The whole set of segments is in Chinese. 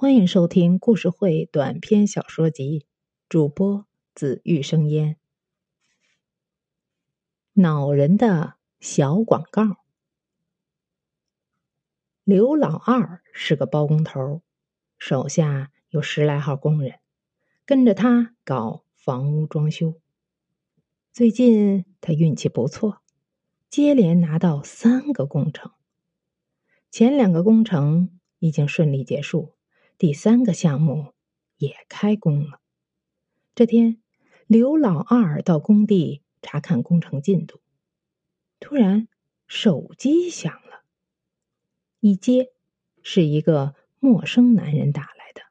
欢迎收听故事会短篇小说集，主播紫玉生烟。恼人的小广告。刘老二是个包工头，手下有十来号工人，跟着他搞房屋装修。最近他运气不错，接连拿到三个工程。前两个工程已经顺利结束，第三个项目也开工了。这天，刘老二到工地查看工程进度，突然手机响了，一接是一个陌生男人打来的。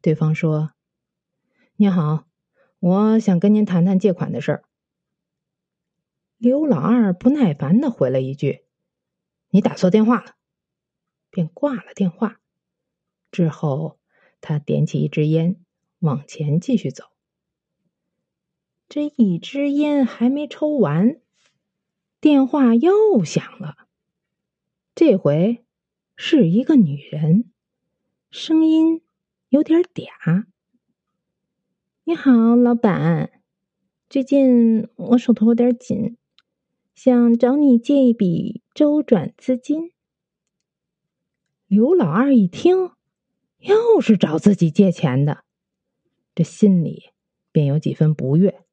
对方说：“您好，我想跟您谈谈借款的事儿。”刘老二不耐烦的回了一句。你打错电话了，便挂了电话。之后，他点起一支烟，往前继续走。这一支烟还没抽完，电话又响了。这回是一个女人，声音有点嗲。你好，老板，最近我手头有点紧。想找你借一笔周转资金。刘老二一听，又是找自己借钱的，这心里便有几分不悦，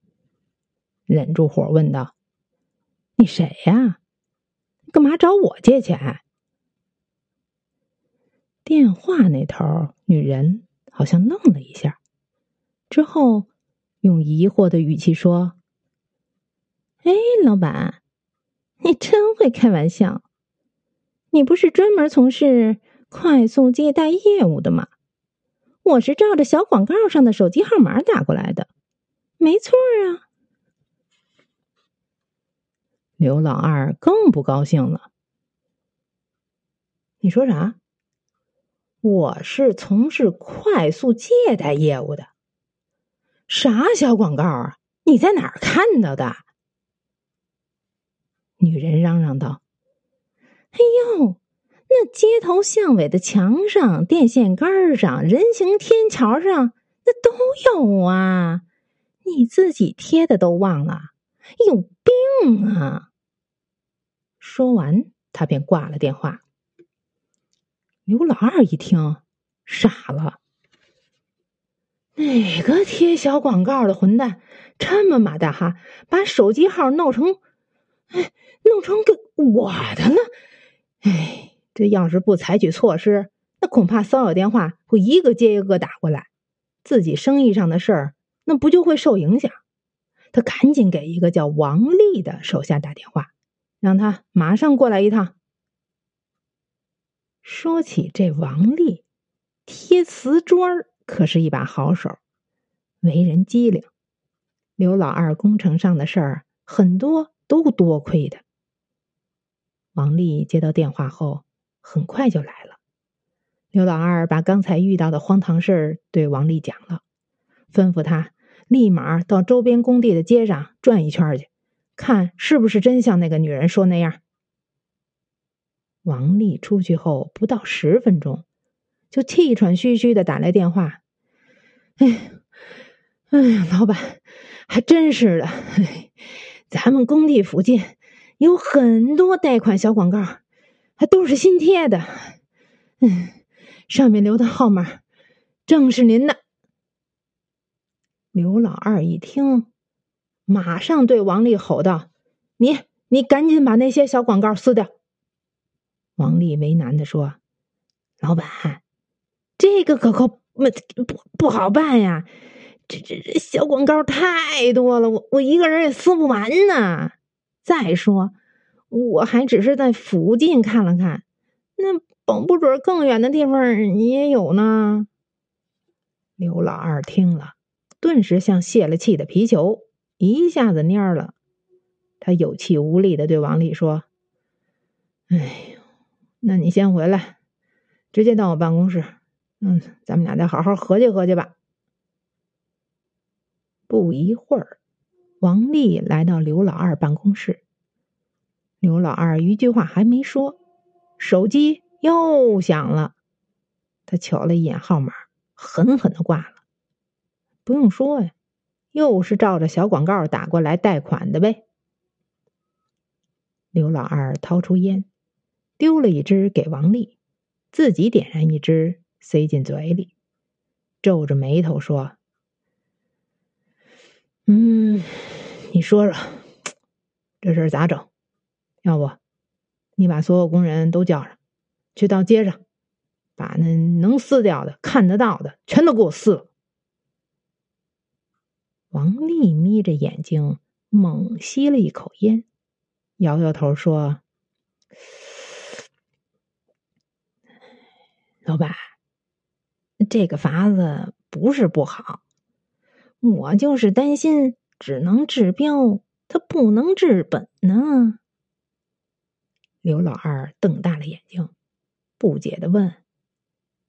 忍住火问道：“你谁呀？干嘛找我借钱？”电话那头女人好像愣了一下，之后用疑惑的语气说：“哎，老板。”你真会开玩笑！你不是专门从事快速借贷业务的嘛？我是照着小广告上的手机号码打过来的，没错啊。刘老二更不高兴了。你说啥？我是从事快速借贷业务的。啥小广告啊？你在哪儿看到的？女人嚷嚷道：“哎呦，那街头巷尾的墙上、电线杆上、人行天桥上，那都有啊！你自己贴的都忘了，有病啊！”说完，他便挂了电话。刘老二一听，傻了：“哪个贴小广告的混蛋，这么马大哈，把手机号弄成……”哎，弄成个我的了！哎，这要是不采取措施，那恐怕骚扰电话会一个接一个打过来，自己生意上的事儿那不就会受影响？他赶紧给一个叫王丽的手下打电话，让他马上过来一趟。说起这王丽，贴瓷砖可是一把好手，为人机灵。刘老二工程上的事儿很多。都多亏的。王丽接到电话后，很快就来了。刘老二把刚才遇到的荒唐事儿对王丽讲了，吩咐他立马到周边工地的街上转一圈去，看是不是真像那个女人说那样。王丽出去后不到十分钟，就气喘吁吁的打来电话：“哎，哎呀，老板，还真是的。”咱们工地附近有很多贷款小广告，还都是新贴的。嗯，上面留的号码正是您的。刘老二一听，马上对王丽吼道：“你，你赶紧把那些小广告撕掉！”王丽为难的说：“老板，这个可可不不不好办呀。”这这这小广告太多了，我我一个人也撕不完呢。再说，我还只是在附近看了看，那保不准更远的地方也有呢。刘老二听了，顿时像泄了气的皮球，一下子蔫了。他有气无力的对王丽说：“哎，那你先回来，直接到我办公室，嗯，咱们俩再好好合计合计吧。”不一会儿，王丽来到刘老二办公室。刘老二一句话还没说，手机又响了。他瞧了一眼号码，狠狠的挂了。不用说呀，又是照着小广告打过来贷款的呗。刘老二掏出烟，丢了一支给王丽，自己点燃一支塞进嘴里，皱着眉头说：“嗯，你说说，这事儿咋整？要不，你把所有工人都叫上，去到街上，把那能撕掉的、看得到的，全都给我撕了。”王丽眯着眼睛，猛吸了一口烟。摇摇头说：“老板，这个法子不是不好，我就是担心只能治标，它不能治本呢。”刘老二瞪大了眼睛，不解的问：“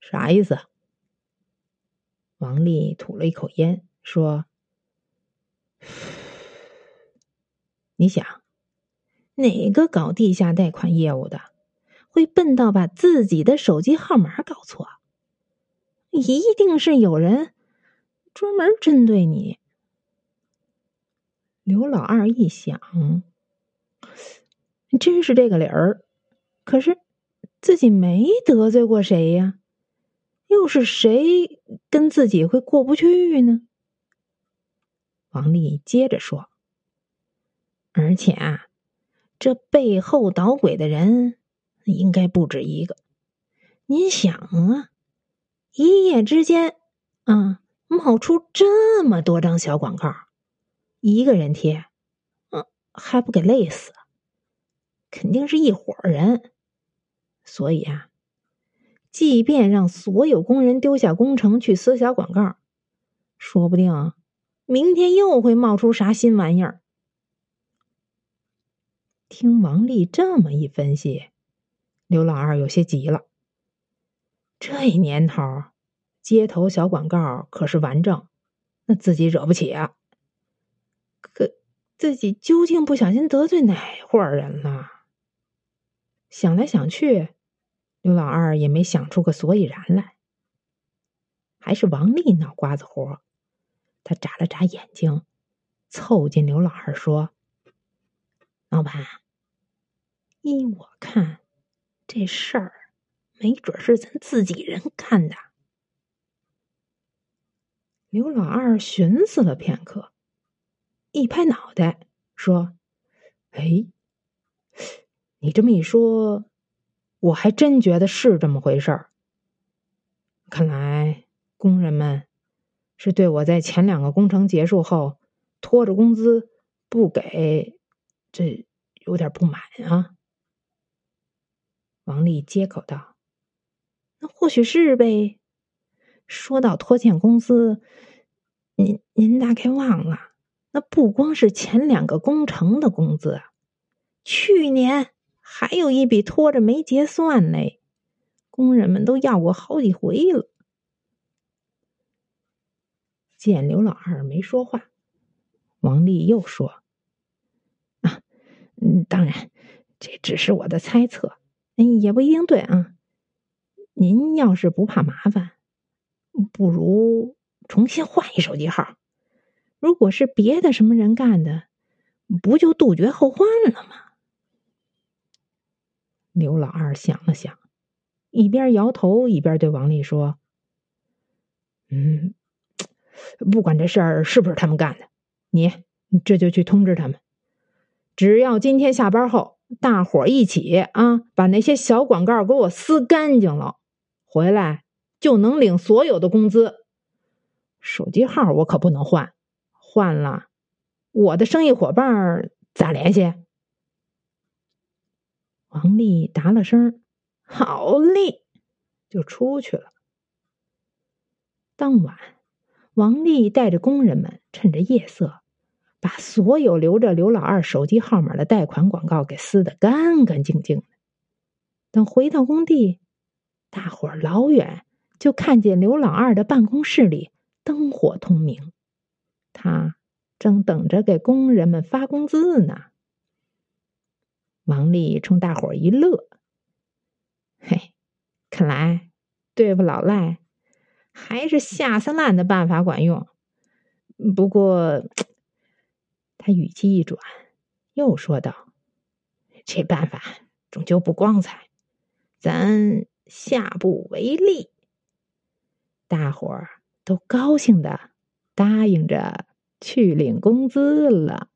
啥意思？”王丽吐了一口烟，说：“你想。”哪个搞地下贷款业务的会笨到把自己的手机号码搞错？一定是有人专门针对你。刘老二一想，真是这个理儿。可是自己没得罪过谁呀？又是谁跟自己会过不去呢？王丽接着说：“而且啊。”这背后捣鬼的人应该不止一个。您想啊，一夜之间啊，冒出这么多张小广告，一个人贴，嗯，还不给累死？肯定是一伙人。所以啊，即便让所有工人丢下工程去撕小广告，说不定明天又会冒出啥新玩意儿。听王丽这么一分析，刘老二有些急了。这年头，街头小广告可是完整，那自己惹不起啊。可自己究竟不小心得罪哪伙人了？想来想去，刘老二也没想出个所以然来。还是王丽脑瓜子活，他眨了眨眼睛，凑近刘老二说。老板，依我看，这事儿没准是咱自己人干的。刘老二寻思了片刻，一拍脑袋说：“哎，你这么一说，我还真觉得是这么回事儿。看来工人们是对我在前两个工程结束后拖着工资不给。”这有点不满啊！王丽接口道：“那或许是呗。说到拖欠工资，您您大概忘了，那不光是前两个工程的工资，去年还有一笔拖着没结算嘞，工人们都要过好几回了。”见刘老二没说话，王丽又说。啊嗯，当然，这只是我的猜测，嗯，也不一定对啊。您要是不怕麻烦，不如重新换一手机号。如果是别的什么人干的，不就杜绝后患了吗？刘老二想了想，一边摇头一边对王丽说：“嗯，不管这事儿是不是他们干的，你这就去通知他们。”只要今天下班后，大伙一起啊，把那些小广告给我撕干净了，回来就能领所有的工资。手机号我可不能换，换了我的生意伙伴咋联系？王丽答了声“好嘞”，就出去了。当晚，王丽带着工人们，趁着夜色。把所有留着刘老二手机号码的贷款广告给撕得干干净净的。等回到工地，大伙儿老远就看见刘老二的办公室里灯火通明，他正等着给工人们发工资呢。王丽冲大伙一乐：“嘿，看来对付老赖，还是下三滥的办法管用。不过，他语气一转，又说道：“这办法终究不光彩，咱下不为例。”大伙儿都高兴的答应着去领工资了。